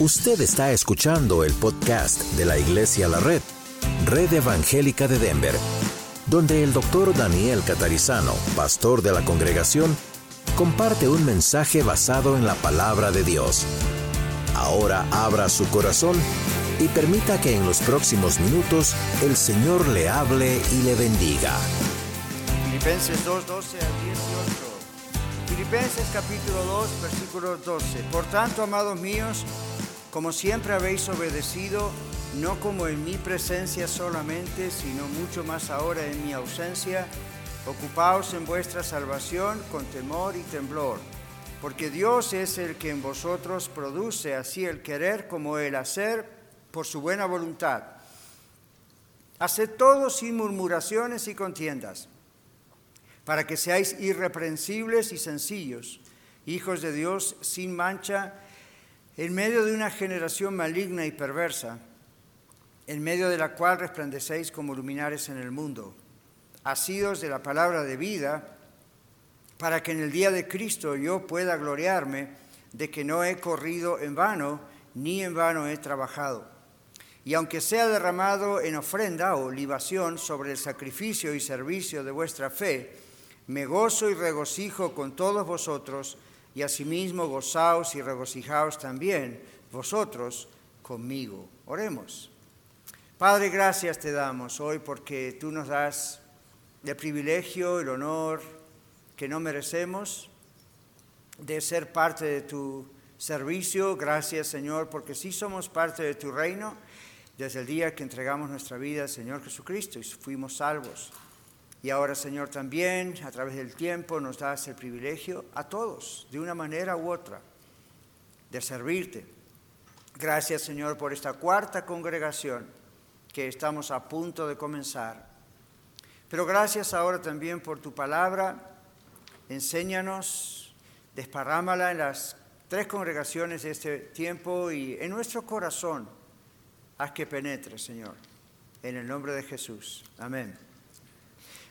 Usted está escuchando el podcast de la Iglesia La Red, Red Evangélica de Denver, donde el doctor Daniel Catarizano, pastor de la congregación, comparte un mensaje basado en la palabra de Dios. Ahora abra su corazón y permita que en los próximos minutos el Señor le hable y le bendiga. Filipenses 2, 12 al 18. Filipenses capítulo 2, versículo 12. Por tanto, amados míos, como siempre habéis obedecido, no como en mi presencia solamente, sino mucho más ahora en mi ausencia, ocupaos en vuestra salvación con temor y temblor, porque Dios es el que en vosotros produce así el querer como el hacer por su buena voluntad. Haced todo sin murmuraciones y contiendas, para que seáis irreprensibles y sencillos, hijos de Dios sin mancha, en medio de una generación maligna y perversa, en medio de la cual resplandecéis como luminares en el mundo, asidos de la palabra de vida, para que en el día de Cristo yo pueda gloriarme de que no he corrido en vano, ni en vano he trabajado. Y aunque sea derramado en ofrenda o libación sobre el sacrificio y servicio de vuestra fe, me gozo y regocijo con todos vosotros, y asimismo gozaos y regocijaos también vosotros conmigo. Oremos. Padre, gracias te damos hoy porque tú nos das el privilegio, el honor que no merecemos de ser parte de tu servicio. Gracias, Señor, porque sí somos parte de tu reino desde el día que entregamos nuestra vida al Señor Jesucristo y fuimos salvos. Y ahora, Señor, también a través del tiempo nos das el privilegio a todos, de una manera u otra, de servirte. Gracias, Señor, por esta cuarta congregación que estamos a punto de comenzar. Pero gracias ahora también por tu palabra. Enséñanos, desparrámala en las tres congregaciones de este tiempo y en nuestro corazón. Haz que penetre, Señor. En el nombre de Jesús. Amén.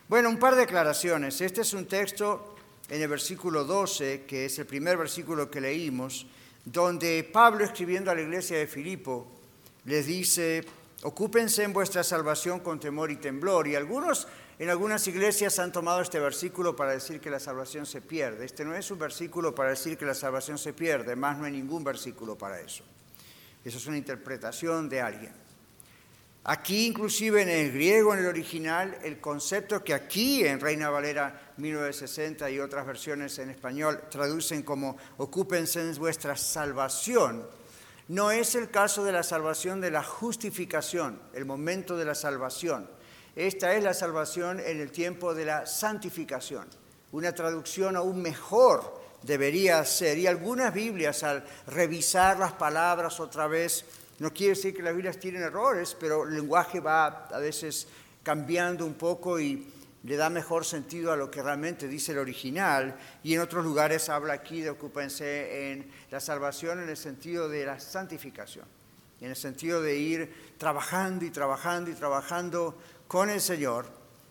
Bueno, un par de declaraciones. Este es un texto en el versículo 12, que es el primer versículo que leímos, donde Pablo escribiendo a la iglesia de Filipo les dice, ocúpense en vuestra salvación con temor y temblor. Y algunos en algunas iglesias han tomado este versículo para decir que la salvación se pierde. Este no es un versículo para decir que la salvación se pierde, más no hay ningún versículo para eso. Eso es una interpretación de alguien. Aquí inclusive en el griego, en el original, el concepto que aquí en Reina Valera 1960 y otras versiones en español traducen como ocúpense en vuestra salvación, no es el caso de la salvación de la justificación, el momento de la salvación. Esta es la salvación en el tiempo de la santificación. Una traducción aún mejor debería ser. Y algunas Biblias al revisar las palabras otra vez, no quiere decir que las Biblias tienen errores, pero el lenguaje va a veces cambiando un poco y le da mejor sentido a lo que realmente dice el original. Y en otros lugares habla aquí de ocúpense en la salvación en el sentido de la santificación, en el sentido de ir trabajando y trabajando y trabajando con el Señor,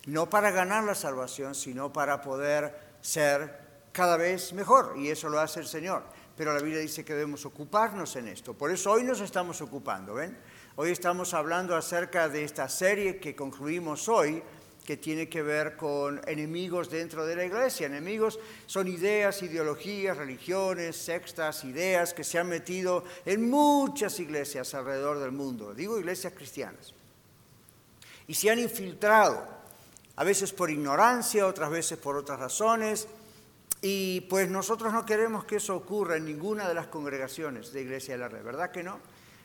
no para ganar la salvación, sino para poder ser cada vez mejor. Y eso lo hace el Señor pero la Biblia dice que debemos ocuparnos en esto. Por eso hoy nos estamos ocupando, ¿ven? Hoy estamos hablando acerca de esta serie que concluimos hoy, que tiene que ver con enemigos dentro de la iglesia. Enemigos son ideas, ideologías, religiones, sextas, ideas que se han metido en muchas iglesias alrededor del mundo, digo iglesias cristianas, y se han infiltrado, a veces por ignorancia, otras veces por otras razones, y pues nosotros no queremos que eso ocurra en ninguna de las congregaciones de Iglesia de la Red, ¿verdad que no?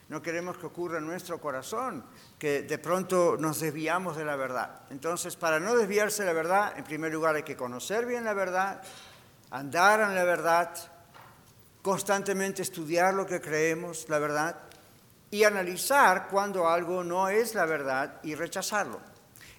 No queremos que ocurra en nuestro corazón, que de pronto nos desviamos de la verdad. Entonces, para no desviarse de la verdad, en primer lugar hay que conocer bien la verdad, andar en la verdad, constantemente estudiar lo que creemos, la verdad, y analizar cuando algo no es la verdad y rechazarlo.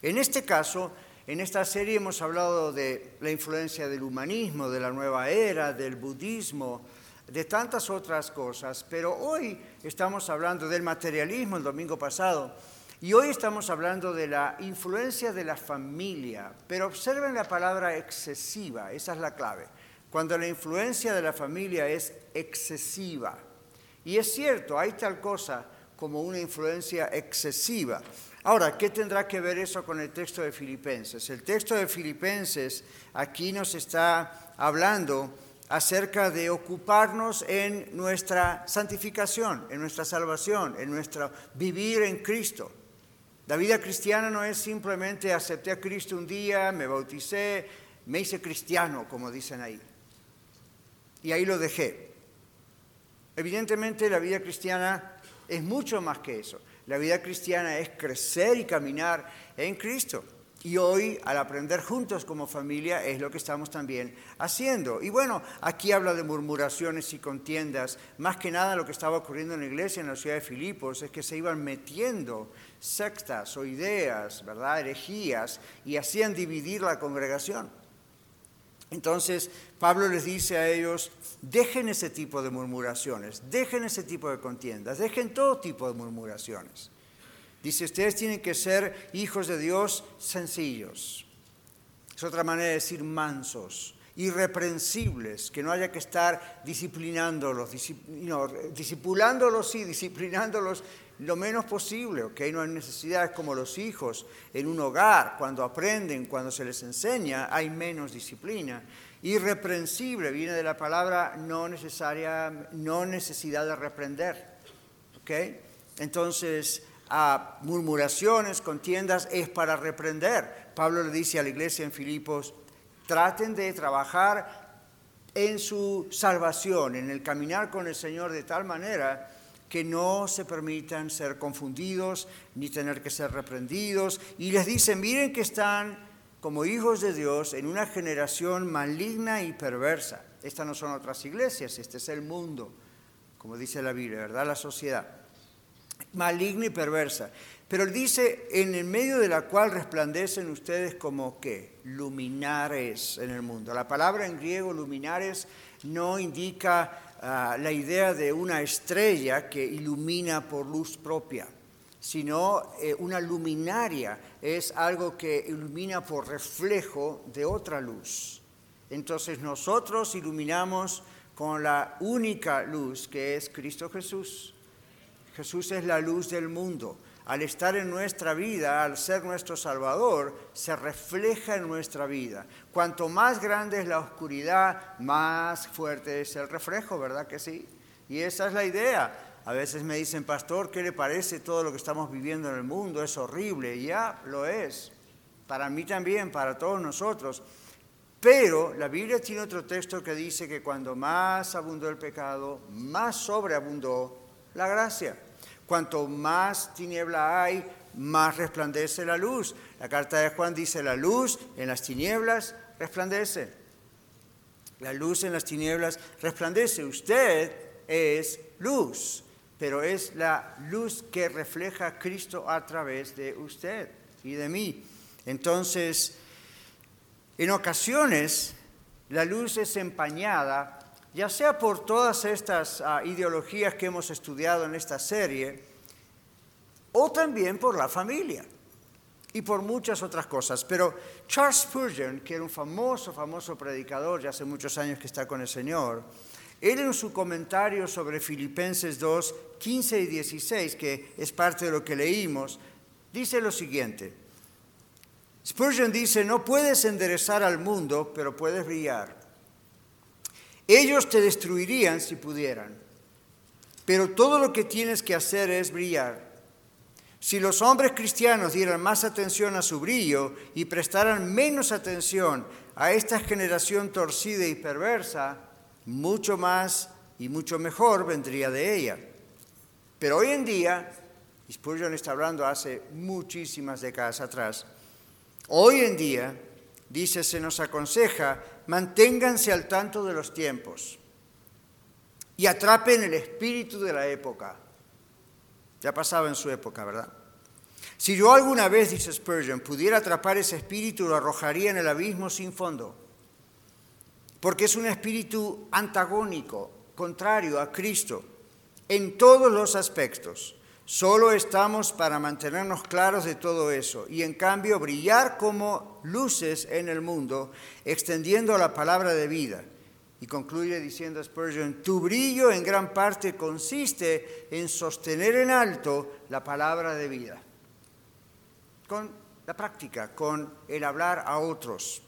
En este caso, en esta serie hemos hablado de la influencia del humanismo, de la nueva era, del budismo, de tantas otras cosas, pero hoy estamos hablando del materialismo el domingo pasado y hoy estamos hablando de la influencia de la familia, pero observen la palabra excesiva, esa es la clave. Cuando la influencia de la familia es excesiva, Y es cierto, hay tal cosa como una influencia excesiva. Ahora, ¿qué tendrá que ver eso con el texto de Filipenses? El texto de Filipenses aquí nos está hablando acerca de ocuparnos en nuestra santificación, en nuestra salvación, en nuestro vivir en Cristo. La vida cristiana no es simplemente acepté a Cristo un día, me bauticé, me hice cristiano, como dicen ahí. Y ahí lo dejé. Evidentemente la vida cristiana es mucho más que eso. La vida cristiana es crecer y caminar en Cristo. Y hoy, al aprender juntos como familia, es lo que estamos también haciendo. Y bueno, aquí habla de murmuraciones y contiendas. Más que nada lo que estaba ocurriendo en la iglesia en la ciudad de Filipos es que se iban metiendo sectas o ideas, ¿verdad? Herejías, y hacían dividir la congregación. Entonces, Pablo les dice a ellos, dejen ese tipo de murmuraciones, dejen ese tipo de contiendas, dejen todo tipo de murmuraciones. Dice, ustedes tienen que ser hijos de Dios sencillos. Es otra manera de decir mansos, irreprensibles, que no haya que estar disciplinándolos, disipulándolos y disciplinándolos lo menos posible, ¿ok? No hay necesidad, como los hijos en un hogar, cuando aprenden, cuando se les enseña, hay menos disciplina. Irreprensible viene de la palabra no necesaria, no necesidad de reprender, ¿ok? Entonces, a murmuraciones, contiendas, es para reprender. Pablo le dice a la iglesia en Filipos, traten de trabajar en su salvación, en el caminar con el Señor de tal manera que no se permitan ser confundidos ni tener que ser reprendidos. Y les dice, miren que están como hijos de Dios en una generación maligna y perversa. Estas no son otras iglesias, este es el mundo, como dice la Biblia, ¿verdad? La sociedad maligna y perversa. Pero él dice, en el medio de la cual resplandecen ustedes como qué? Luminares en el mundo. La palabra en griego luminares no indica ah, la idea de una estrella que ilumina por luz propia, sino eh, una luminaria es algo que ilumina por reflejo de otra luz. Entonces nosotros iluminamos con la única luz que es Cristo Jesús. Jesús es la luz del mundo. Al estar en nuestra vida, al ser nuestro Salvador, se refleja en nuestra vida. Cuanto más grande es la oscuridad, más fuerte es el reflejo, ¿verdad que sí? Y esa es la idea. A veces me dicen, pastor, ¿qué le parece todo lo que estamos viviendo en el mundo? Es horrible. Ya lo es. Para mí también, para todos nosotros. Pero la Biblia tiene otro texto que dice que cuando más abundó el pecado, más sobreabundó la gracia. Cuanto más tiniebla hay, más resplandece la luz. La carta de Juan dice, la luz en las tinieblas resplandece. La luz en las tinieblas resplandece. Usted es luz, pero es la luz que refleja a Cristo a través de usted y de mí. Entonces, en ocasiones, la luz es empañada ya sea por todas estas ah, ideologías que hemos estudiado en esta serie, o también por la familia y por muchas otras cosas. Pero Charles Spurgeon, que era un famoso, famoso predicador, ya hace muchos años que está con el Señor, él en su comentario sobre Filipenses 2, 15 y 16, que es parte de lo que leímos, dice lo siguiente. Spurgeon dice, no puedes enderezar al mundo, pero puedes brillar. Ellos te destruirían si pudieran, pero todo lo que tienes que hacer es brillar. Si los hombres cristianos dieran más atención a su brillo y prestaran menos atención a esta generación torcida y perversa, mucho más y mucho mejor vendría de ella. Pero hoy en día, y Spurgeon está hablando hace muchísimas décadas atrás, hoy en día, dice, se nos aconseja manténganse al tanto de los tiempos y atrapen el espíritu de la época. Ya pasaba en su época, ¿verdad? Si yo alguna vez, dice Spurgeon, pudiera atrapar ese espíritu, lo arrojaría en el abismo sin fondo, porque es un espíritu antagónico, contrario a Cristo, en todos los aspectos. Solo estamos para mantenernos claros de todo eso y en cambio brillar como luces en el mundo, extendiendo la palabra de vida. Y concluye diciendo Spurgeon, tu brillo en gran parte consiste en sostener en alto la palabra de vida, con la práctica, con el hablar a otros.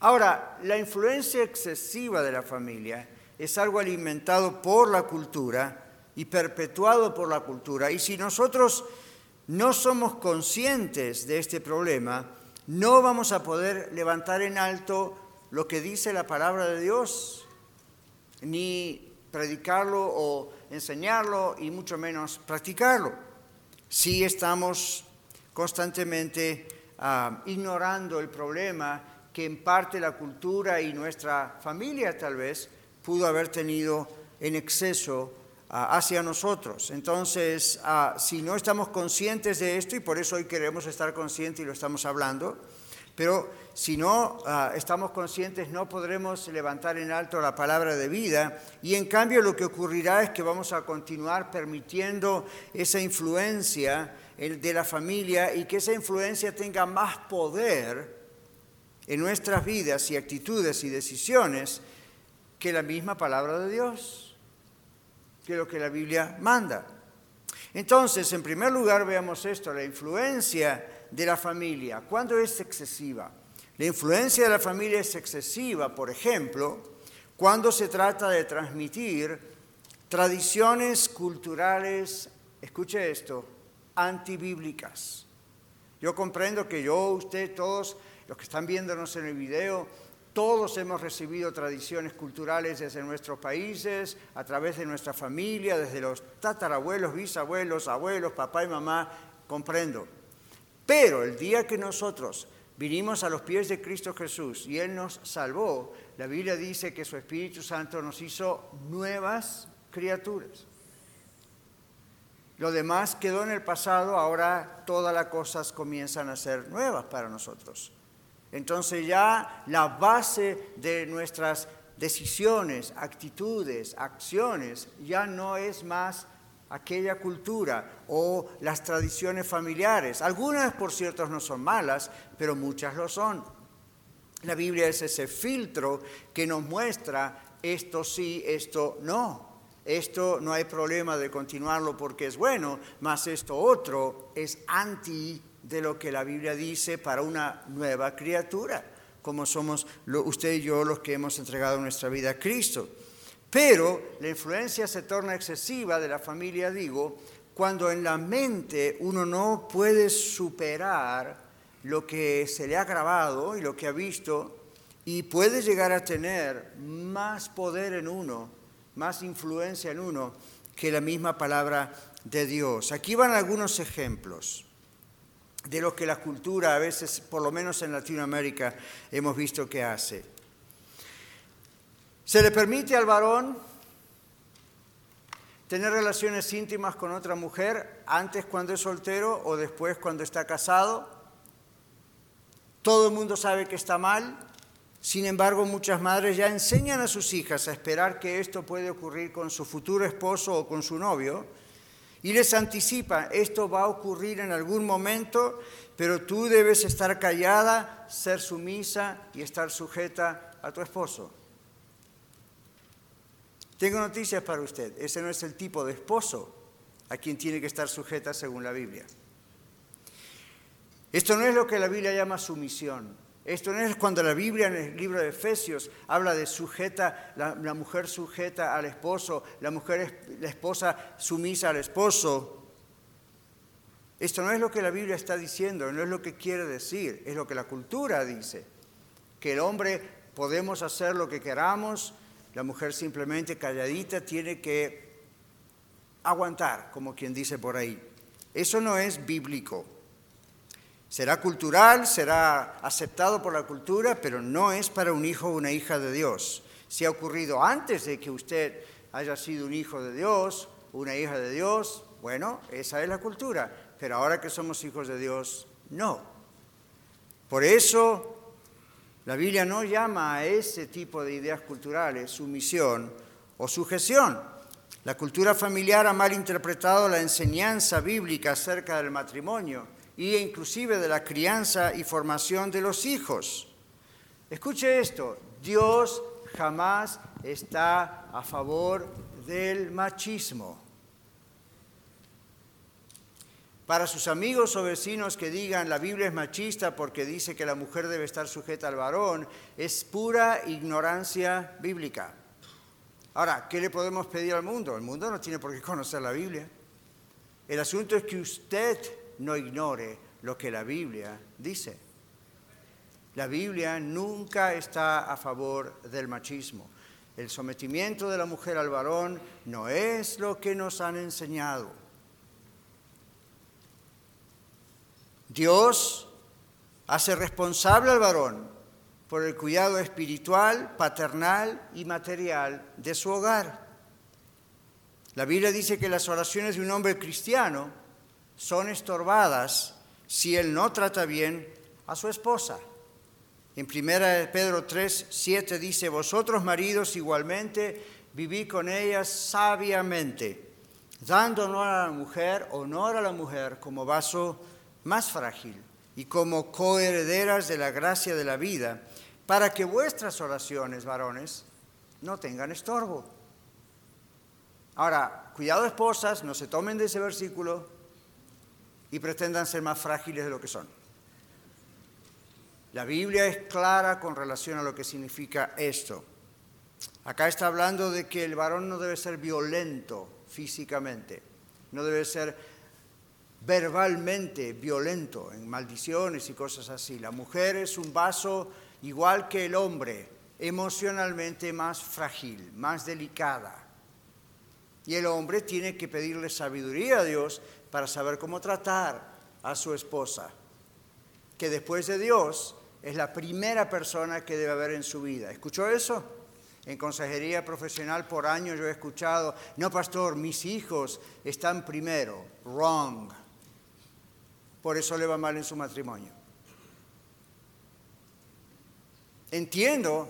Ahora, la influencia excesiva de la familia es algo alimentado por la cultura y perpetuado por la cultura. Y si nosotros no somos conscientes de este problema, no vamos a poder levantar en alto lo que dice la palabra de Dios, ni predicarlo o enseñarlo, y mucho menos practicarlo. Si estamos constantemente ah, ignorando el problema que en parte la cultura y nuestra familia tal vez pudo haber tenido en exceso ah, hacia nosotros. Entonces, ah, si no estamos conscientes de esto, y por eso hoy queremos estar conscientes y lo estamos hablando, pero si no ah, estamos conscientes no podremos levantar en alto la palabra de vida y en cambio lo que ocurrirá es que vamos a continuar permitiendo esa influencia de la familia y que esa influencia tenga más poder en nuestras vidas y actitudes y decisiones que la misma palabra de Dios, que lo que la Biblia manda. Entonces, en primer lugar, veamos esto, la influencia de la familia. ¿Cuándo es excesiva? La influencia de la familia es excesiva, por ejemplo, cuando se trata de transmitir tradiciones culturales, escuche esto, antibíblicas. Yo comprendo que yo, usted, todos los que están viéndonos en el video, todos hemos recibido tradiciones culturales desde nuestros países, a través de nuestra familia, desde los tatarabuelos, bisabuelos, abuelos, papá y mamá, comprendo. Pero el día que nosotros vinimos a los pies de Cristo Jesús y Él nos salvó, la Biblia dice que su Espíritu Santo nos hizo nuevas criaturas. Lo demás quedó en el pasado, ahora todas las cosas comienzan a ser nuevas para nosotros. Entonces ya la base de nuestras decisiones, actitudes, acciones, ya no es más aquella cultura o las tradiciones familiares. Algunas, por cierto, no son malas, pero muchas lo son. La Biblia es ese filtro que nos muestra esto sí, esto no. Esto no hay problema de continuarlo porque es bueno, mas esto otro es anti de lo que la Biblia dice para una nueva criatura, como somos usted y yo los que hemos entregado nuestra vida a Cristo. Pero la influencia se torna excesiva de la familia, digo, cuando en la mente uno no puede superar lo que se le ha grabado y lo que ha visto y puede llegar a tener más poder en uno, más influencia en uno que la misma palabra de Dios. Aquí van algunos ejemplos de lo que la cultura a veces, por lo menos en Latinoamérica, hemos visto que hace. ¿Se le permite al varón tener relaciones íntimas con otra mujer antes cuando es soltero o después cuando está casado? Todo el mundo sabe que está mal. Sin embargo, muchas madres ya enseñan a sus hijas a esperar que esto puede ocurrir con su futuro esposo o con su novio y les anticipa, esto va a ocurrir en algún momento, pero tú debes estar callada, ser sumisa y estar sujeta a tu esposo. Tengo noticias para usted. Ese no es el tipo de esposo a quien tiene que estar sujeta según la Biblia. Esto no es lo que la Biblia llama sumisión. Esto no es cuando la Biblia en el libro de Efesios habla de sujeta, la, mujer sujeta al esposo, la mujer, la esposa sumisa al esposo. Esto no es lo que la Biblia está diciendo, no es lo que quiere decir, es lo que la cultura dice. Que el hombre podemos hacer lo que queramos, la mujer simplemente calladita tiene que aguantar, como quien dice por ahí. Eso no es bíblico. Será cultural, será aceptado por la cultura, pero no es para un hijo o una hija de Dios. Si ha ocurrido antes de que usted haya sido un hijo de Dios, una hija de Dios, bueno, esa es la cultura. Pero ahora que somos hijos de Dios, no. Por eso la Biblia no llama a ese tipo de ideas culturales sumisión o sujeción. La cultura familiar ha mal interpretado la enseñanza bíblica acerca del matrimonio e inclusive de la crianza y formación de los hijos. Escuche esto, Dios jamás está a favor del machismo. Para sus amigos o vecinos que digan la Biblia es machista porque dice que la mujer debe estar sujeta al varón, es pura ignorancia bíblica. Ahora, ¿qué le podemos pedir al mundo? El mundo no tiene por qué conocer la Biblia. El asunto es que usted no ignore lo que la Biblia dice. La Biblia nunca está a favor del machismo. El sometimiento de la mujer al varón no es lo que nos han enseñado. Dios hace responsable al varón por el cuidado espiritual, paternal y material de su hogar. La Biblia dice que las oraciones de un hombre cristiano son estorbadas si él no trata bien a su esposa. En 1 Pedro 3, 7 dice, vosotros maridos igualmente viví con ellas sabiamente, dando honor a la mujer, honor a la mujer como vaso más frágil y como coherederas de la gracia de la vida, para que vuestras oraciones, varones, no tengan estorbo. Ahora, cuidado esposas, no se tomen de ese versículo y pretendan ser más frágiles de lo que son. La Biblia es clara con relación a lo que significa esto. Acá está hablando de que el varón no debe ser violento físicamente, no debe ser verbalmente violento, en maldiciones y cosas así. La mujer es un vaso igual que el hombre, emocionalmente más frágil, más delicada. Y el hombre tiene que pedirle sabiduría a Dios para saber cómo tratar a su esposa, que después de Dios es la primera persona que debe haber en su vida. ¿Escuchó eso? En consejería profesional por años yo he escuchado, no pastor, mis hijos están primero. Wrong por eso le va mal en su matrimonio. Entiendo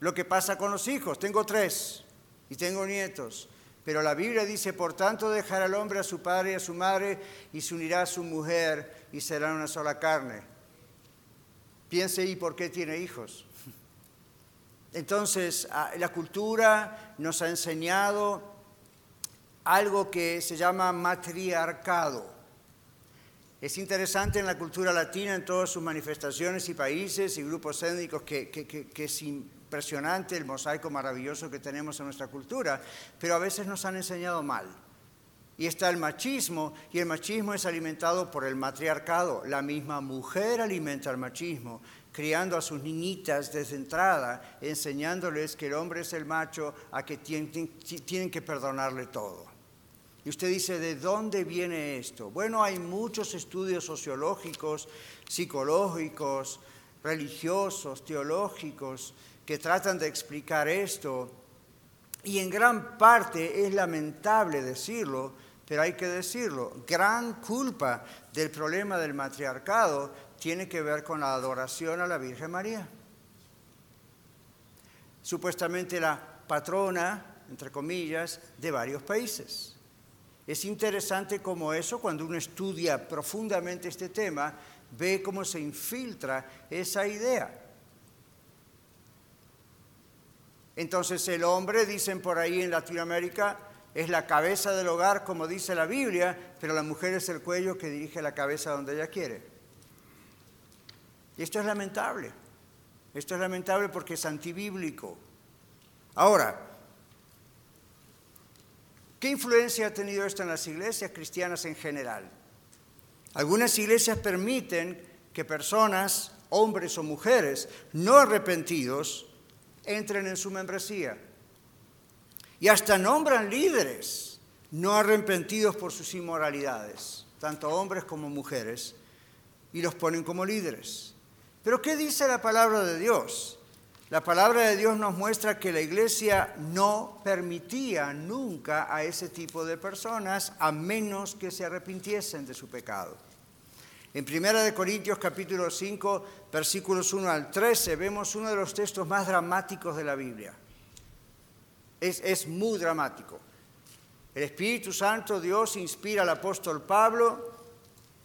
lo que pasa con los hijos, tengo tres y tengo nietos, pero la Biblia dice, por tanto dejará al hombre a su padre y a su madre y se unirá a su mujer y serán una sola carne. Piense y por qué tiene hijos. Entonces, ah, la cultura nos ha enseñado algo que se llama matriarcado. Es interesante en la cultura latina, en todas sus manifestaciones y países y grupos étnicos, que, es impresionante el mosaico maravilloso que tenemos en nuestra cultura, pero a veces nos han enseñado mal. Y está el machismo, y el machismo es alimentado por el matriarcado. La misma mujer alimenta el machismo, criando a sus niñitas desde entrada, enseñándoles que el hombre es el macho, a que tienen que perdonarle todo. Y usted dice, ¿de dónde viene esto? Bueno, hay muchos estudios sociológicos, psicológicos, religiosos, teológicos, que tratan de explicar esto. Y en gran parte es lamentable decirlo, pero hay que decirlo. Gran culpa del problema del matriarcado tiene que ver con la adoración a la Virgen María. Supuestamente la patrona, entre comillas, de varios países. Es interesante como eso, cuando uno estudia profundamente este tema, ve cómo se infiltra esa idea. Entonces el hombre, dicen por ahí en Latinoamérica, es la cabeza del hogar, como dice la Biblia, pero la mujer es el cuello que dirige la cabeza donde ella quiere. Y esto es lamentable. Esto es lamentable porque es antibíblico. Ahora, ¿Qué influencia ha tenido esto en las iglesias cristianas en general? Algunas iglesias permiten que personas, hombres o mujeres, no arrepentidos, entren en su membresía. Y hasta nombran líderes no arrepentidos por sus inmoralidades, tanto hombres como mujeres, y los ponen como líderes. Pero ¿qué dice la palabra de Dios? La palabra de Dios nos muestra que la iglesia no permitía nunca a ese tipo de personas a menos que se arrepintiesen de su pecado. En 1 Corintios capítulo 5, versículos 1 al 13, vemos uno de los textos más dramáticos de la Biblia. Es, es muy dramático. El Espíritu Santo, Dios, inspira al apóstol Pablo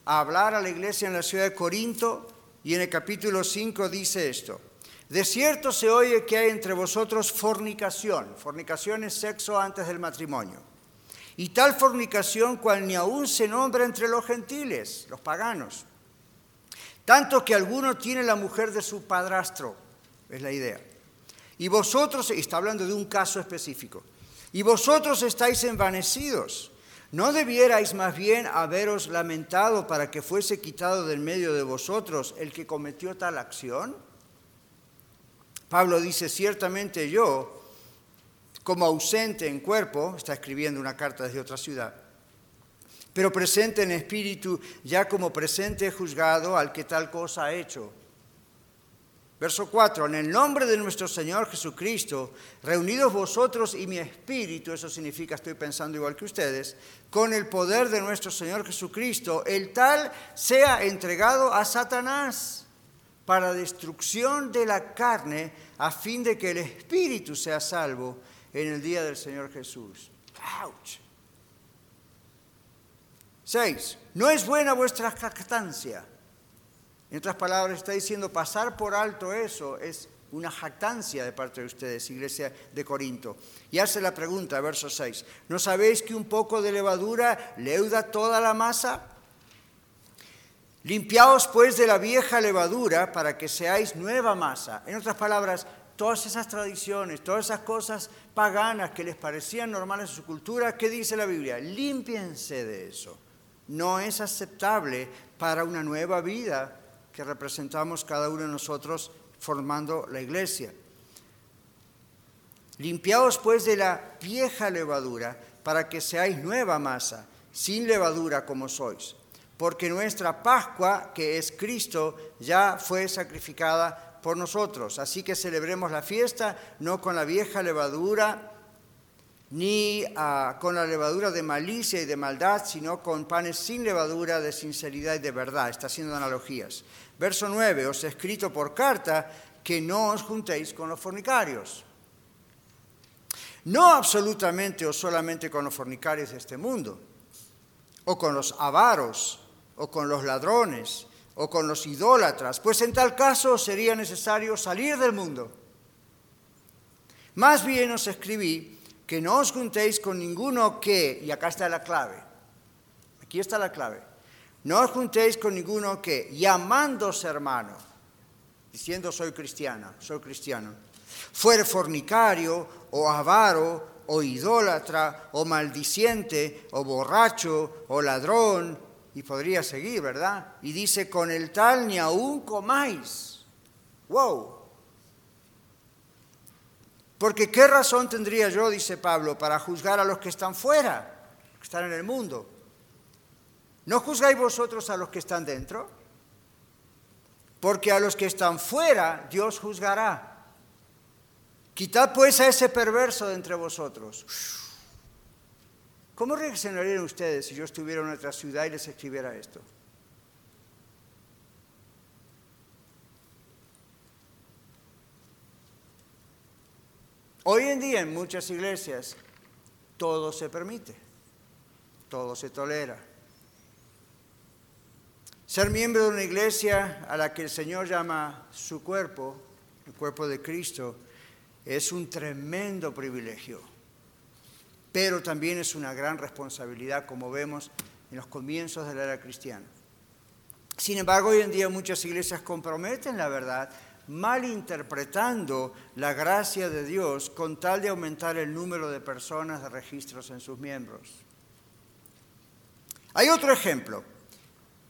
a hablar a la iglesia en la ciudad de Corinto y en el capítulo 5 dice esto. De cierto se oye que hay entre vosotros fornicación. Fornicación es sexo antes del matrimonio. Y tal fornicación cual ni aún se nombra entre los gentiles, los paganos. Tanto que alguno tiene la mujer de su padrastro, es la idea. Y vosotros, y está hablando de un caso específico, y vosotros estáis envanecidos. ¿No debierais más bien haberos lamentado para que fuese quitado del medio de vosotros el que cometió tal acción? Pablo dice, ciertamente yo, como ausente en cuerpo, está escribiendo una carta desde otra ciudad, pero presente en espíritu, ya como presente juzgado al que tal cosa ha hecho. Verso 4, en el nombre de nuestro Señor Jesucristo, reunidos vosotros y mi espíritu, eso significa estoy pensando igual que ustedes, con el poder de nuestro Señor Jesucristo, el tal sea entregado a Satanás para destrucción de la carne, a fin de que el espíritu sea salvo en el día del Señor Jesús. ¡Auch! 6. No es buena vuestra jactancia. En otras palabras, está diciendo pasar por alto eso es una jactancia de parte de ustedes, iglesia de Corinto. Y hace la pregunta, verso 6. ¿No sabéis que un poco de levadura leuda toda la masa? Limpiaos pues de la vieja levadura para que seáis nueva masa. En otras palabras, todas esas tradiciones, todas esas cosas paganas que les parecían normales en su cultura, ¿qué dice la Biblia? Límpiense de eso no es aceptable para una nueva vida que representamos cada uno de nosotros formando la iglesia. Limpiaos pues de la vieja levadura para que seáis nueva masa, sin levadura como sois, porque nuestra Pascua, que es Cristo, ya fue sacrificada por nosotros. Así que celebremos la fiesta no con la vieja levadura, ni ah, con la levadura de malicia y de maldad, sino con panes sin levadura de sinceridad y de verdad. Está haciendo analogías. Verso 9, os he escrito por carta que no os juntéis con los fornicarios. No absolutamente o solamente con los fornicarios de este mundo, o con los avaros, o con los ladrones, o con los idólatras, pues en tal caso sería necesario salir del mundo. Más bien os escribí que no os juntéis con ninguno que, y acá está la clave, aquí está la clave, no os juntéis con ninguno que, llamándose hermano, diciendo soy cristiana, soy cristiano, fuere fornicario o avaro o idólatra o maldiciente o borracho o ladrón, y podría seguir, ¿verdad? Y dice, con el tal ni aún comáis. ¡Wow! Porque ¿qué razón tendría yo, dice Pablo, para juzgar a los que están fuera, que están en el mundo? ¿No juzgáis vosotros a los que están dentro? Porque a los que están fuera Dios juzgará. Quitad pues a ese perverso de entre vosotros. ¿Cómo reaccionarían ustedes si yo estuviera en otra ciudad y les escribiera esto? Hoy en día en muchas iglesias todo se permite, todo se tolera. Ser miembro de una iglesia a la que el Señor llama su cuerpo, el cuerpo de Cristo, es un tremendo privilegio, pero también es una gran responsabilidad, como vemos en los comienzos de la era cristiana. Sin embargo, hoy en día muchas iglesias comprometen la verdad malinterpretando la gracia de Dios con tal de aumentar el número de personas de registros en sus miembros. Hay otro ejemplo,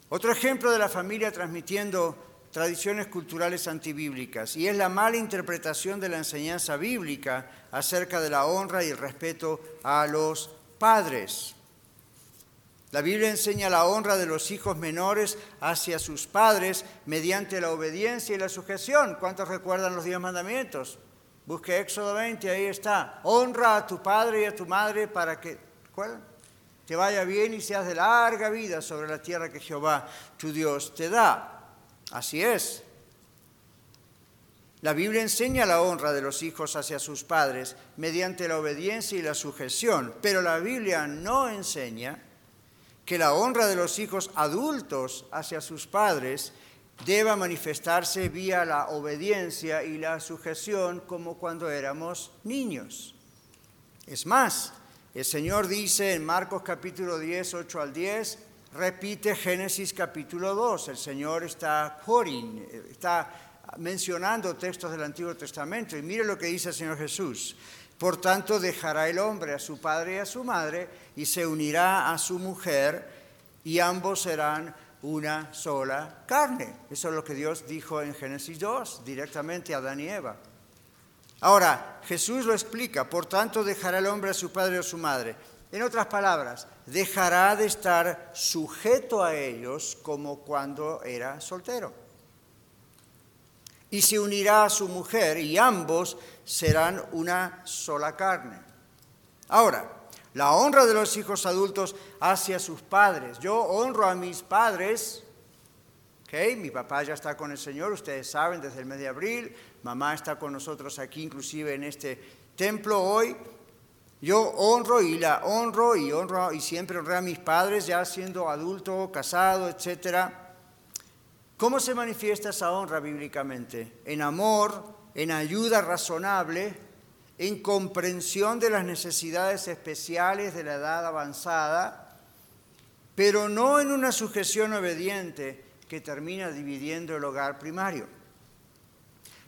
otro ejemplo de la familia transmitiendo tradiciones culturales antibíblicas, y es la mala interpretación de la enseñanza bíblica acerca de la honra y el respeto a los padres. La Biblia enseña la honra de los hijos menores hacia sus padres mediante la obediencia y la sujeción. ¿Cuántos recuerdan los diez mandamientos? Busque Éxodo 20, ahí está. Honra a tu padre y a tu madre para que te vaya bien y seas de larga vida sobre la tierra que Jehová, tu Dios, te da. Así es. La Biblia enseña la honra de los hijos hacia sus padres mediante la obediencia y la sujeción, pero la Biblia no enseña que la honra de los hijos adultos hacia sus padres deba manifestarse vía la obediencia y la sujeción como cuando éramos niños. Es más, el Señor dice en Marcos capítulo 10, 8 al 10, repite Génesis capítulo 2. El Señor está está mencionando textos del Antiguo Testamento. Y mire lo que dice el Señor Jesús. Por tanto, dejará el hombre a su padre y a su madre y se unirá a su mujer y ambos serán una sola carne. Eso es lo que Dios dijo en Génesis 2, directamente a Adán y Eva. Ahora, Jesús lo explica, por tanto dejará el hombre a su padre y a su madre. En otras palabras, dejará de estar sujeto a ellos como cuando era soltero. Y se unirá a su mujer y ambos serán una sola carne. Ahora, la honra de los hijos adultos hacia sus padres. Yo honro a mis padres. Okay, mi papá ya está con el Señor, ustedes saben, desde el mes de abril. Mamá está con nosotros aquí, inclusive en este templo hoy. Yo honro y la honro y honro y siempre honré a mis padres, ya siendo adulto, casado, etc. ¿Cómo se manifiesta esa honra bíblicamente? En amor, en ayuda razonable, en comprensión de las necesidades especiales de la edad avanzada, pero no en una sujeción obediente que termina dividiendo el hogar primario.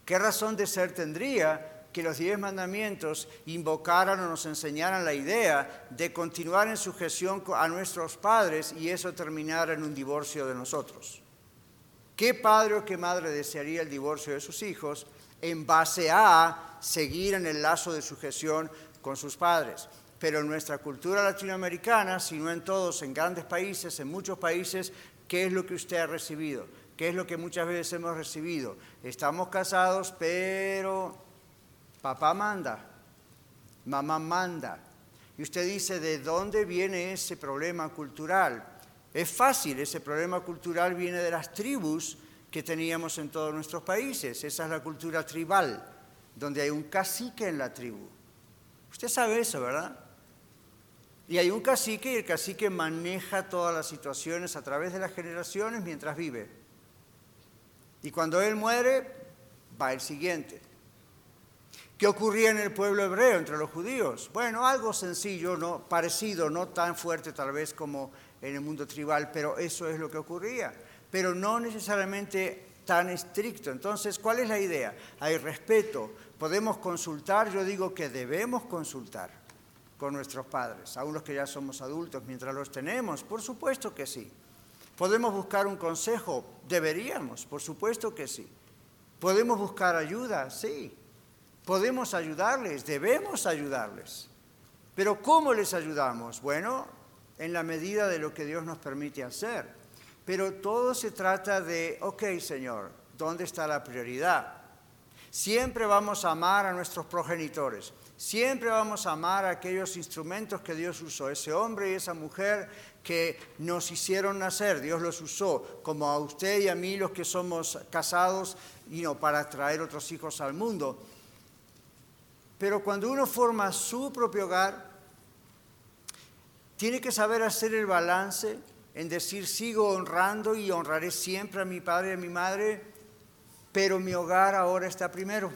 ¿Qué razón de ser tendría que los diez mandamientos invocaran o nos enseñaran la idea de continuar en sujeción a nuestros padres y eso terminara en un divorcio de nosotros? ¿Qué padre o qué madre desearía el divorcio de sus hijos en base a seguir en el lazo de sujeción con sus padres. Pero en nuestra cultura latinoamericana, si no en todos, en grandes países, en muchos países, ¿qué es lo que usted ha recibido? ¿Qué es lo que muchas veces hemos recibido? Estamos casados, pero papá manda, mamá manda. Y usted dice, ¿de dónde viene ese problema cultural? Es fácil, ese problema cultural viene de las tribus que teníamos en todos nuestros países. Esa es la cultura tribal, donde hay un cacique en la tribu. Usted sabe eso, ¿verdad? Y hay un cacique y el cacique maneja todas las situaciones a través de las generaciones mientras vive. Y cuando él muere, va el siguiente. ¿Qué ocurría en el pueblo hebreo entre los judíos? Bueno, algo sencillo, no parecido, no tan fuerte tal vez como en el mundo tribal, pero eso es lo que ocurría pero no necesariamente tan estricto. Entonces, ¿cuál es la idea? Hay respeto, podemos consultar, yo digo que debemos consultar con nuestros padres, aún los que ya somos adultos, mientras los tenemos, por supuesto que sí. Podemos buscar un consejo, deberíamos, por supuesto que sí. Podemos buscar ayuda, sí. Podemos ayudarles, debemos ayudarles. Pero ¿cómo les ayudamos? Bueno, en la medida de lo que Dios nos permite hacer. Pero todo se trata de, ok Señor, ¿dónde está la prioridad? Siempre vamos a amar a nuestros progenitores, siempre vamos a amar a aquellos instrumentos que Dios usó, ese hombre y esa mujer que nos hicieron nacer, Dios los usó, como a usted y a mí los que somos casados, y no para traer otros hijos al mundo. Pero cuando uno forma su propio hogar, tiene que saber hacer el balance en decir sigo honrando y honraré siempre a mi padre y a mi madre, pero mi hogar ahora está primero.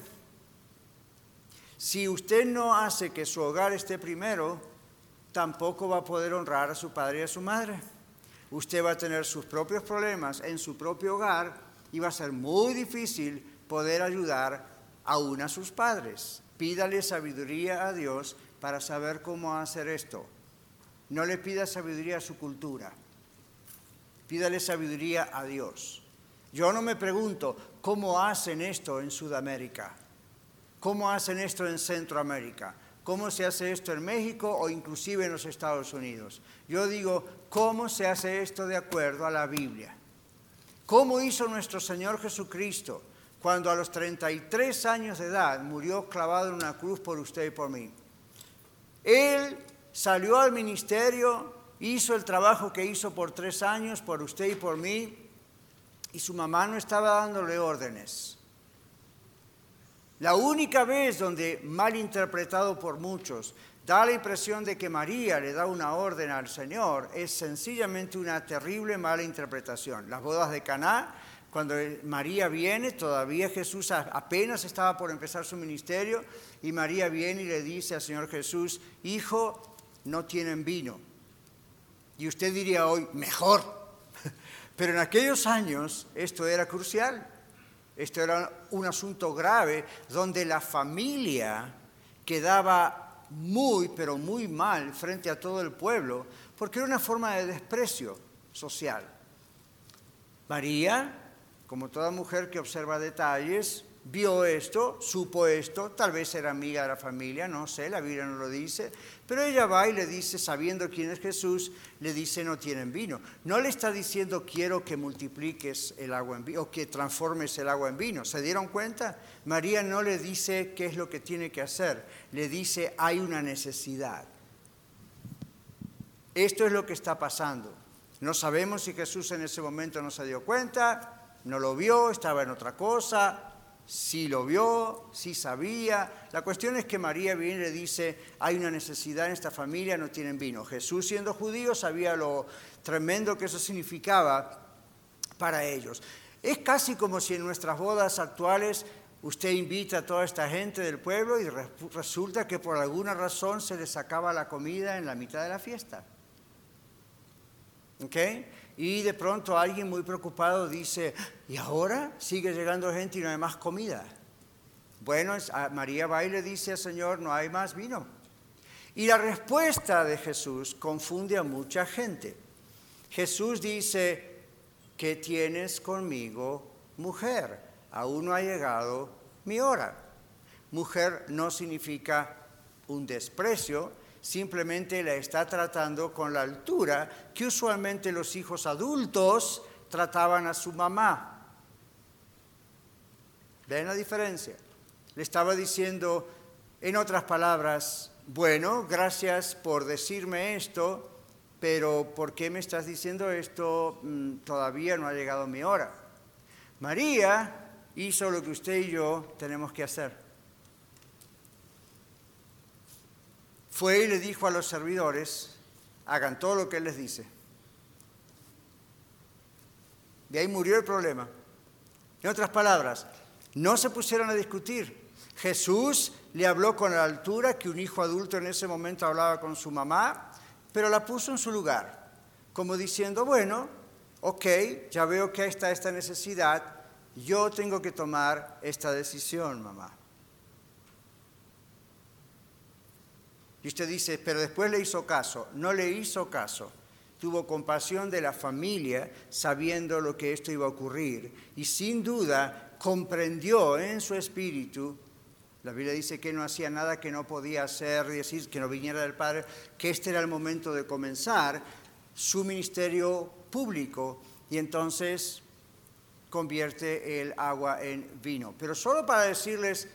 Si usted no hace que su hogar esté primero, tampoco va a poder honrar a su padre y a su madre. Usted va a tener sus propios problemas en su propio hogar y va a ser muy difícil poder ayudar aún a sus padres. Pídale sabiduría a Dios para saber cómo hacer esto. No le pida sabiduría a su cultura pídale sabiduría a Dios. Yo no me pregunto cómo hacen esto en Sudamérica, cómo hacen esto en Centroamérica, cómo se hace esto en México o inclusive en los Estados Unidos. Yo digo, ¿cómo se hace esto de acuerdo a la Biblia? ¿Cómo hizo nuestro Señor Jesucristo cuando a los 33 años de edad murió clavado en una cruz por usted y por mí? Él salió al ministerio hizo el trabajo que hizo por tres años por usted y por mí, y su mamá no estaba dándole órdenes. La única vez donde, mal interpretado por muchos, da la impresión de que María le da una orden al Señor es sencillamente una terrible mala interpretación. Las bodas de Caná, Cuando María viene, todavía Jesús apenas estaba por empezar su ministerio y María viene y le dice al Señor Jesús, hijo, no tienen vino. Y usted diría hoy, mejor. Pero en aquellos años esto era crucial. Esto era un asunto grave donde la familia quedaba muy, pero muy mal frente a todo el pueblo, porque era una forma de desprecio social. María como toda mujer que observa detalles, vio esto, supo esto, tal vez era amiga de la familia, no sé, la Biblia no lo dice, pero ella va y le dice, sabiendo quién es Jesús, le dice no tienen vino. No le está diciendo quiero que multipliques el agua en vino o que transformes el agua en vino. ¿Se dieron cuenta? María no le dice qué es lo que tiene que hacer, le dice hay una necesidad. Esto es lo que está pasando. No sabemos si Jesús en ese momento no se dio cuenta, no lo vio, estaba en otra cosa, sí lo vio, sí sabía. La cuestión es que María viene y le dice, hay una necesidad en esta familia, no tienen vino. Jesús siendo judío sabía lo tremendo que eso significaba para ellos. Es casi como si en nuestras bodas actuales usted invita a toda esta gente del pueblo y resulta que por alguna razón se les acaba la comida en la mitad de la fiesta. ¿Ok? y de pronto alguien muy preocupado dice, ¿y ahora sigue llegando gente y no hay más comida? Bueno, María va y le dice al Señor, no hay más vino. Y la respuesta de Jesús confunde a mucha gente. Jesús dice, ¿qué tienes conmigo, mujer? Aún no ha llegado mi hora. Mujer no significa un desprecio, simplemente la está tratando con la altura que usualmente los hijos adultos trataban a su mamá. ¿Ven la diferencia? Le estaba diciendo, en otras palabras, bueno, gracias por decirme esto, pero ¿por qué me estás diciendo esto? Mm, todavía no ha llegado mi hora. María hizo lo que usted y yo tenemos que hacer. Fue y le dijo a los servidores, hagan todo lo que él les dice. De ahí murió el problema. En otras palabras, no se pusieron a discutir. Jesús le habló con la altura que un hijo adulto en ese momento hablaba con su mamá, pero la puso en su lugar, como diciendo, bueno, ok, ya veo que está esta necesidad, yo tengo que tomar esta decisión, mamá. Y usted dice, pero después le hizo caso. No le hizo caso. Tuvo compasión de la familia sabiendo lo que esto iba a ocurrir. Y sin duda comprendió en su espíritu, la Biblia dice que no hacía nada que no podía hacer, decir que no viniera del Padre, que este era el momento de comenzar su ministerio público. Y entonces convierte el agua en vino. Pero solo para decirles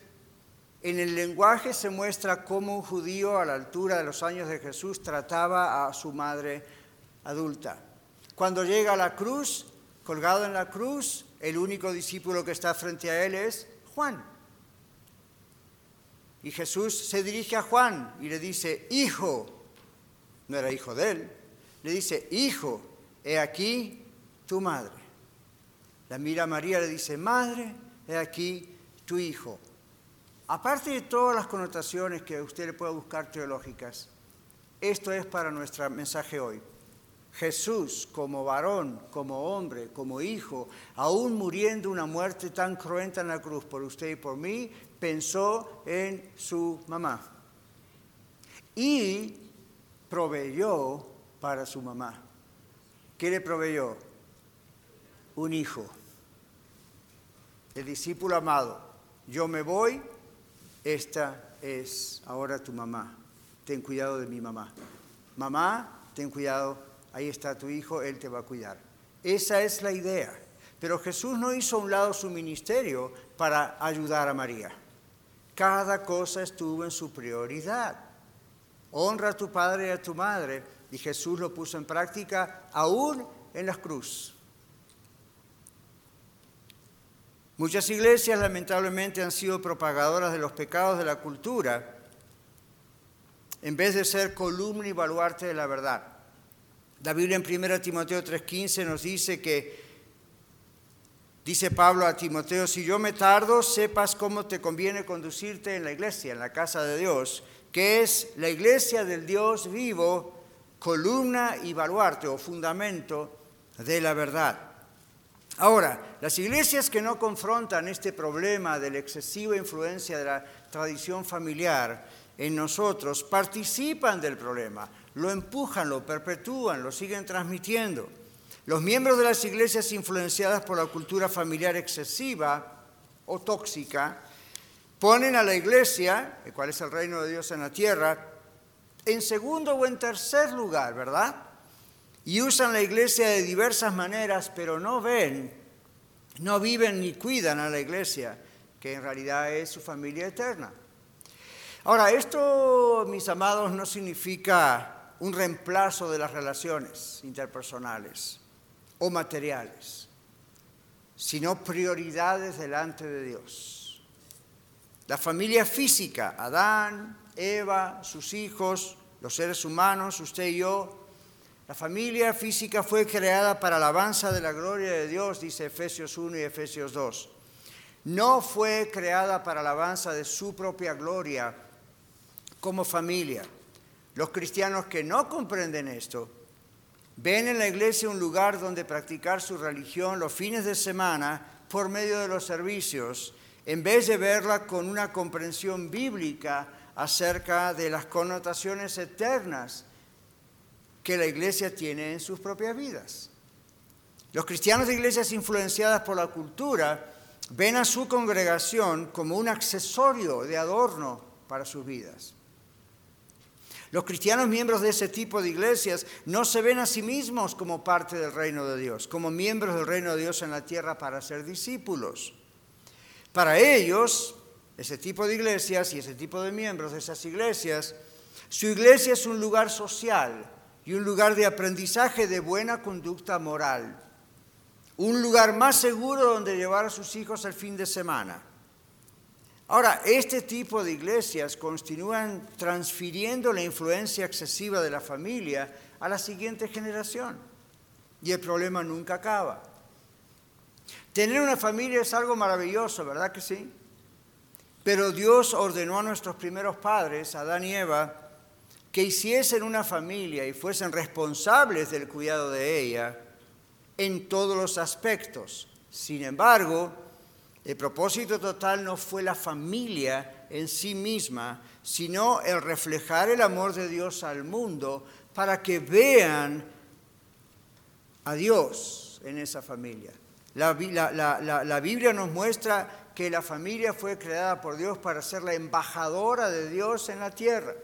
en el lenguaje se muestra cómo un judío a la altura de los años de Jesús trataba a su madre adulta. Cuando llega a la cruz, colgado en la cruz, el único discípulo que está frente a él es Juan. Y Jesús se dirige a Juan y le dice, hijo, no era hijo de él, le dice, hijo, he aquí tu madre. La mira a María, le dice, madre, he aquí tu hijo. Aparte de todas las connotaciones que usted le buscar teológicas, esto es para nuestro mensaje hoy. Jesús, como varón, como hombre, como hijo, aún muriendo una muerte tan cruenta en la cruz por usted y por mí, pensó en su mamá. Y proveyó para su mamá. ¿Qué le proveyó? Un hijo. El discípulo amado. Yo me voy, esta es ahora tu mamá, ten cuidado de mi mamá. Mamá, ten cuidado, ahí está tu hijo, él te va a cuidar. Esa es la idea. Pero Jesús no hizo a un lado su ministerio para ayudar a María. Cada cosa estuvo en su prioridad. Honra a tu padre y a tu madre. Y Jesús lo puso en práctica aún en la cruz. Muchas iglesias lamentablemente han sido propagadoras de los pecados de la cultura en vez de ser columna y baluarte de la verdad. La Biblia en 1 Timoteo 3:15 nos dice que Dice Pablo a Timoteo, si yo me tardo, sepas cómo te conviene conducirte en la iglesia, en la casa de Dios, que es la iglesia del Dios vivo, columna y baluarte o fundamento de la verdad. Ahora, las iglesias que no confrontan este problema de la excesiva influencia de la tradición familiar en nosotros participan del problema, lo empujan, lo perpetúan, lo siguen transmitiendo. Los miembros de las iglesias influenciadas por la cultura familiar excesiva o tóxica ponen a la iglesia, el cual es el reino de Dios en la tierra, en segundo o en tercer lugar, ¿verdad? Y usan la iglesia de diversas maneras, pero no ven, no viven ni cuidan a la iglesia, que en realidad es su familia eterna. Ahora, esto, mis amados, no significa un reemplazo de las relaciones interpersonales o materiales, sino prioridades delante de Dios. La familia física, Adán, Eva, sus hijos, los seres humanos, usted y yo, la familia física fue creada para alabanza de la gloria de Dios, dice Efesios 1 y Efesios 2. No fue creada para alabanza de su propia gloria como familia. Los cristianos que no comprenden esto ven en la iglesia un lugar donde practicar su religión los fines de semana por medio de los servicios, en vez de verla con una comprensión bíblica acerca de las connotaciones eternas que la iglesia tiene en sus propias vidas. Los cristianos de iglesias influenciadas por la cultura ven a su congregación como un accesorio de adorno para sus vidas. Los cristianos miembros de ese tipo de iglesias no se ven a sí mismos como parte del reino de Dios, como miembros del reino de Dios en la tierra para ser discípulos. Para ellos, ese tipo de iglesias y ese tipo de miembros de esas iglesias, su iglesia es un lugar social y un lugar de aprendizaje de buena conducta moral, un lugar más seguro donde llevar a sus hijos el fin de semana Ahora, este tipo de iglesias continúan transfiriendo la influencia excesiva de la familia a la siguiente generación y el problema nunca acaba. Tener una familia es algo maravilloso, ¿verdad que sí? Pero Dios ordenó a nuestros primeros padres, Adán y Eva, que hiciesen una familia y fuesen responsables del cuidado de ella en todos los aspectos. Sin embargo, el propósito total no fue la familia en sí misma, sino el reflejar el amor de Dios al mundo para que vean a Dios en esa familia. La, Biblia nos muestra que la familia fue creada por Dios para ser la embajadora de Dios en la tierra.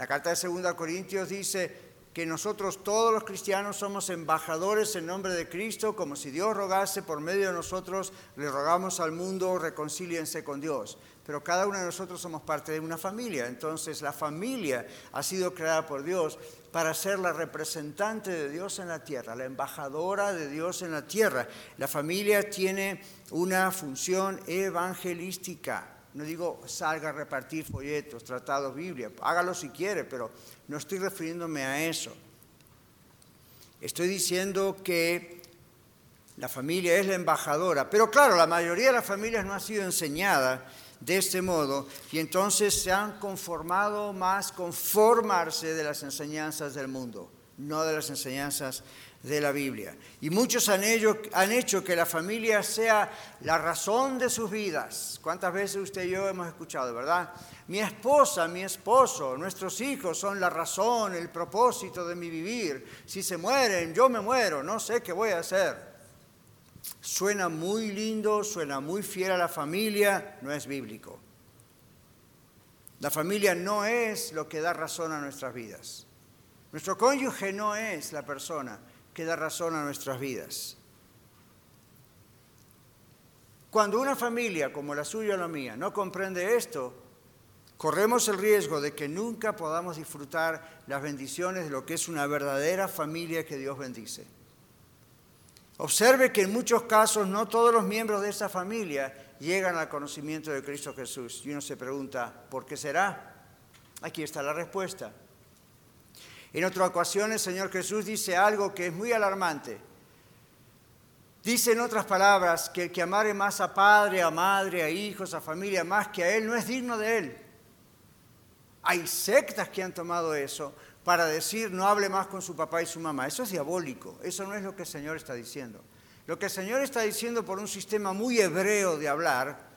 La carta de 2 Corintios dice, que nosotros todos los cristianos somos embajadores en nombre de Cristo, como si Dios rogase por medio de nosotros, le rogamos al mundo, reconcíliense con Dios. Pero cada uno de nosotros somos parte de una familia, entonces la familia ha sido creada por Dios para ser la representante de Dios en la tierra, la embajadora de Dios en la tierra. La familia tiene una función evangelística. No digo salga a repartir folletos, tratados, Biblia, hágalo si quiere, pero no estoy refiriéndome a eso. Estoy diciendo que la familia es la embajadora, pero claro, la mayoría de las familias no ha sido enseñada de este modo y entonces se han conformado más con formarse de las enseñanzas del mundo, no de las enseñanzas de la Biblia. Y muchos han hecho, han hecho que la familia sea la razón de sus vidas. ¿Cuántas veces usted y yo hemos escuchado, verdad? Mi esposa, mi esposo, nuestros hijos son la razón, el propósito de mi vivir. Si se mueren, yo me muero, no sé qué voy a hacer. Suena muy lindo, suena muy fiel a la familia, no es bíblico. La familia no es lo que da razón a nuestras vidas. Nuestro cónyuge no es la persona que da razón a nuestras vidas. Cuando una familia como la suya o la mía no comprende esto, corremos el riesgo de que nunca podamos disfrutar las bendiciones de lo que es una verdadera familia que Dios bendice. Observe que en muchos casos no todos los miembros de esa familia llegan al conocimiento de Cristo Jesús. Y uno se pregunta, ¿por qué será? Aquí está la respuesta. En otra ocasión el Señor Jesús dice algo que es muy alarmante. Dice en otras palabras que el que amare más a padre, a madre, a hijos, a familia, más que a él, no es digno de él. Hay sectas que han tomado eso para decir no hable más con su papá y su mamá. Eso es diabólico, eso no es lo que el Señor está diciendo. Lo que el Señor está diciendo por un sistema muy hebreo de hablar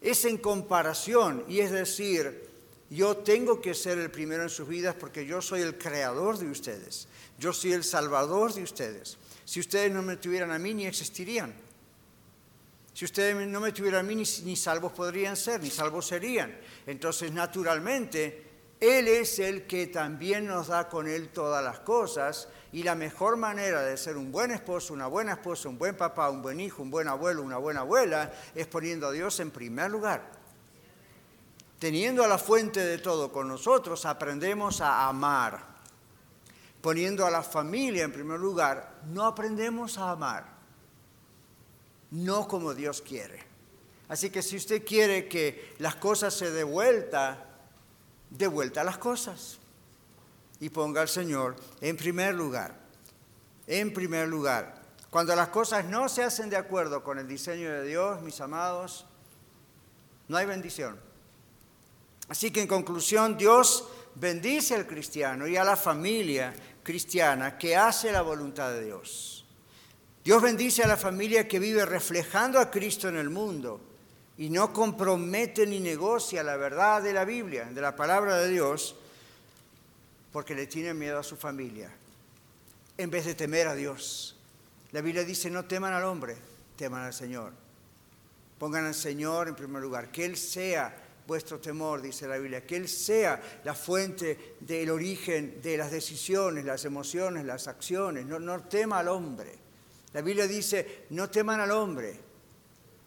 es en comparación y es decir, yo tengo que ser el primero en sus vidas porque yo soy el creador de ustedes, yo soy el salvador de ustedes. Si ustedes no me tuvieran a mí, ni existirían. Si ustedes no me tuvieran a mí, ni, salvos podrían ser, ni salvos serían. Entonces, naturalmente, él es el que también nos da con Él todas las cosas y la mejor manera de ser un buen esposo, una buena esposa, un buen papá, un buen hijo, un buen abuelo, una buena abuela es poniendo a Dios en primer lugar. Teniendo a la fuente de todo con nosotros, aprendemos a amar. Poniendo a la familia en primer lugar, no aprendemos a amar. No como Dios quiere. Así que si usted quiere que las cosas se den vuelta, vuelta las cosas y ponga al Señor en primer lugar. En primer lugar. Cuando las cosas no se hacen de acuerdo con el diseño de Dios, mis amados, no hay bendición. Así que en conclusión, Dios bendice al cristiano y a la familia cristiana que hace la voluntad de Dios. Dios bendice a la familia que vive reflejando a Cristo en el mundo y no compromete ni negocia la verdad de la Biblia, de la palabra de Dios, porque le tiene miedo a su familia, en vez de temer a Dios. La Biblia dice, no teman al hombre, teman al Señor. Pongan al Señor en primer lugar, que Él sea vuestro temor, dice la Biblia, que Él sea la fuente del origen de las decisiones, las emociones, las acciones. No, no tema al hombre. La Biblia dice, no teman al hombre,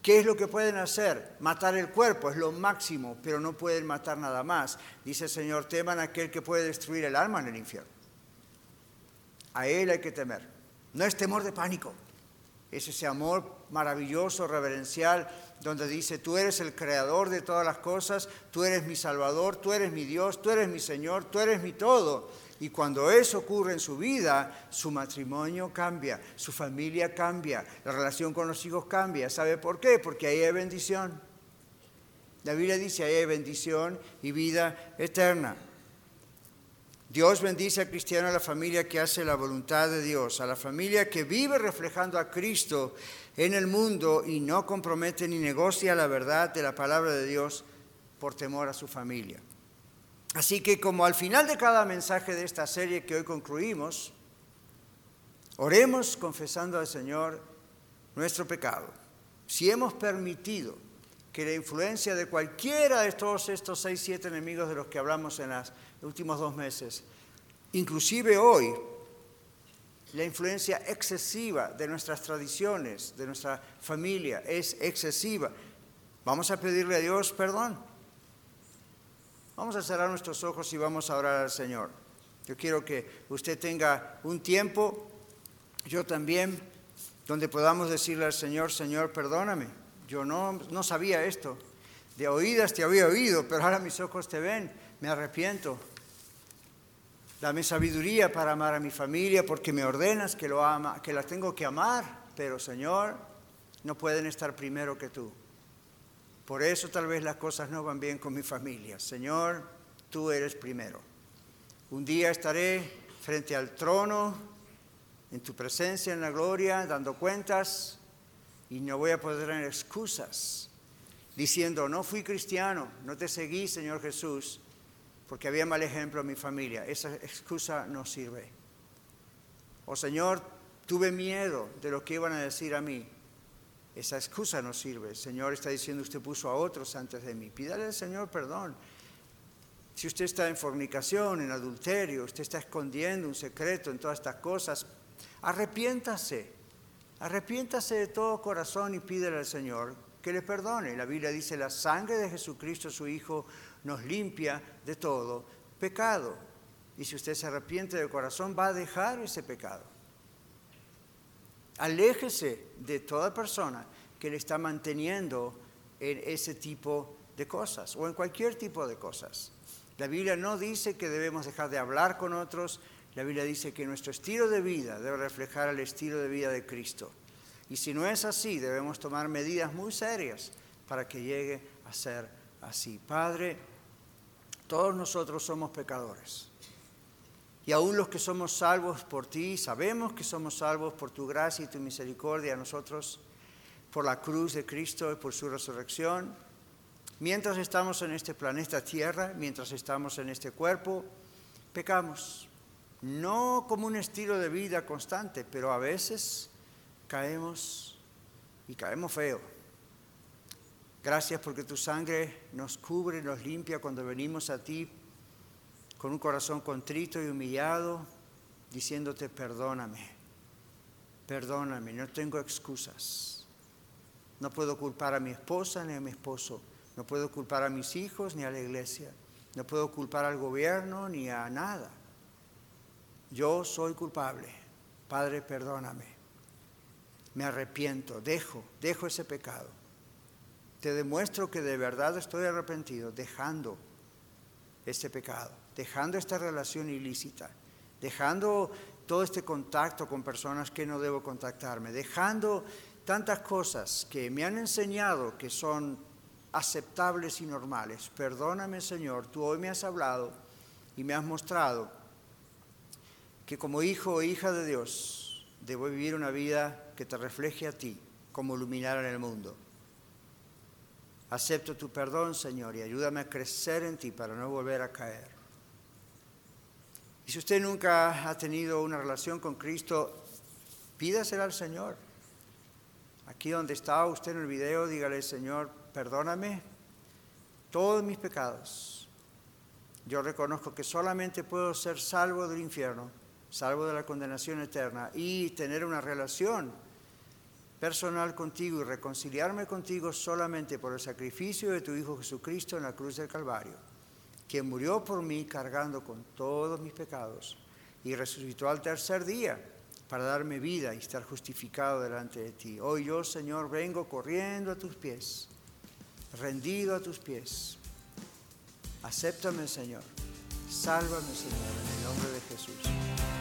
¿Qué es lo que pueden hacer? Matar el cuerpo es lo máximo, pero no pueden matar nada más. Dice el Señor, teman a aquel que puede destruir el alma en el infierno. A Él hay que temer. No es temor de pánico, es ese amor maravilloso, reverencial, donde dice, tú eres el creador de todas las cosas, tú eres mi salvador, tú eres mi Dios, tú eres mi Señor, tú eres mi todo. Y cuando eso ocurre en su vida, su matrimonio cambia, su familia cambia, la relación con los hijos cambia. ¿Sabe por qué? Porque ahí hay bendición. La Biblia dice, ahí hay bendición y vida eterna. Dios bendice al cristiano, a la familia que hace la voluntad de Dios, a la familia que vive reflejando a Cristo en el mundo y no compromete ni negocia la verdad de la palabra de Dios por temor a su familia. Así que como al final de cada mensaje de esta serie que hoy concluimos, oremos confesando al Señor nuestro pecado. Si hemos permitido que la influencia de cualquiera de todos estos seis, siete enemigos de los que hablamos en los últimos dos meses, inclusive hoy, la influencia excesiva de nuestras tradiciones, de nuestra familia, es excesiva. Vamos a pedirle a Dios perdón Vamos a cerrar nuestros ojos y vamos a orar al Señor. Yo quiero que usted tenga un tiempo, yo también, donde podamos decirle al Señor, Señor, perdóname, yo no, no sabía esto. De oídas te había oído, pero ahora mis ojos te ven, me arrepiento. Dame sabiduría para amar a mi familia porque me ordenas que, lo ama, que la tengo que amar, pero Señor, no pueden estar primero que tú. Por eso tal vez las cosas no van bien con mi familia. Señor, tú eres primero. Un día estaré frente al trono, en tu presencia, en la gloria, dando cuentas, y no voy a poder tener excusas diciendo, no fui cristiano, no te seguí, Señor Jesús, porque había mal ejemplo en mi familia. Esa excusa no sirve. O Señor, tuve miedo de lo que iban a decir a mí. Esa excusa no sirve. Señor está diciendo, usted puso a otros antes de mí. Pídale al Señor perdón. Si usted está en fornicación, en adulterio, usted está escondiendo un secreto en todas estas cosas, arrepiéntase. Arrepiéntase de todo corazón y pídele al Señor que le perdone. La Biblia dice, la sangre de Jesucristo, su Hijo, nos limpia de todo pecado. Y si usted se arrepiente de corazón, va a dejar ese pecado. Aléjese de toda persona que le está manteniendo en ese tipo de cosas o en cualquier tipo de cosas. La Biblia no dice que debemos dejar de hablar con otros, la Biblia dice que nuestro estilo de vida debe reflejar el estilo de vida de Cristo. Y si no es así, debemos tomar medidas muy serias para que llegue a ser así. Padre, todos nosotros somos pecadores. Y aún los que somos salvos por ti, sabemos que somos salvos por tu gracia y tu misericordia a nosotros, por la cruz de Cristo y por su resurrección. Mientras estamos en este planeta Tierra, mientras estamos en este cuerpo, pecamos. No como un estilo de vida constante, pero a veces caemos y caemos feo. Gracias porque tu sangre nos cubre, nos limpia cuando venimos a ti con un corazón contrito y humillado, diciéndote perdóname, perdóname, no tengo excusas. No puedo culpar a mi esposa ni a mi esposo, no puedo culpar a mis hijos ni a la iglesia, no puedo culpar al gobierno ni a nada. Yo soy culpable. Padre, perdóname. Me arrepiento, dejo, dejo ese pecado. Te demuestro que de verdad estoy arrepentido, dejando ese pecado dejando esta relación ilícita, dejando todo este contacto con personas que no debo contactarme, dejando tantas cosas que me han enseñado que son aceptables y normales. Perdóname Señor, tú hoy me has hablado y me has mostrado que como hijo o hija de Dios debo vivir una vida que te refleje a ti como luminar en el mundo. Acepto tu perdón, Señor, y ayúdame a crecer en ti para no volver a caer. Y si usted nunca ha tenido una relación con Cristo, pídasela al Señor. Aquí donde está usted en el video, dígale, Señor, perdóname todos mis pecados. Yo reconozco que solamente puedo ser salvo del infierno, salvo de la condenación eterna y tener una relación personal contigo y reconciliarme contigo solamente por el sacrificio de tu Hijo Jesucristo en la cruz del Calvario quien murió por mí cargando con todos mis pecados y resucitó al tercer día para darme vida y estar justificado delante de ti. Hoy yo, Señor, vengo corriendo a tus pies, rendido a tus pies. Acéptame, Señor. Sálvame, Señor, en el nombre de Jesús.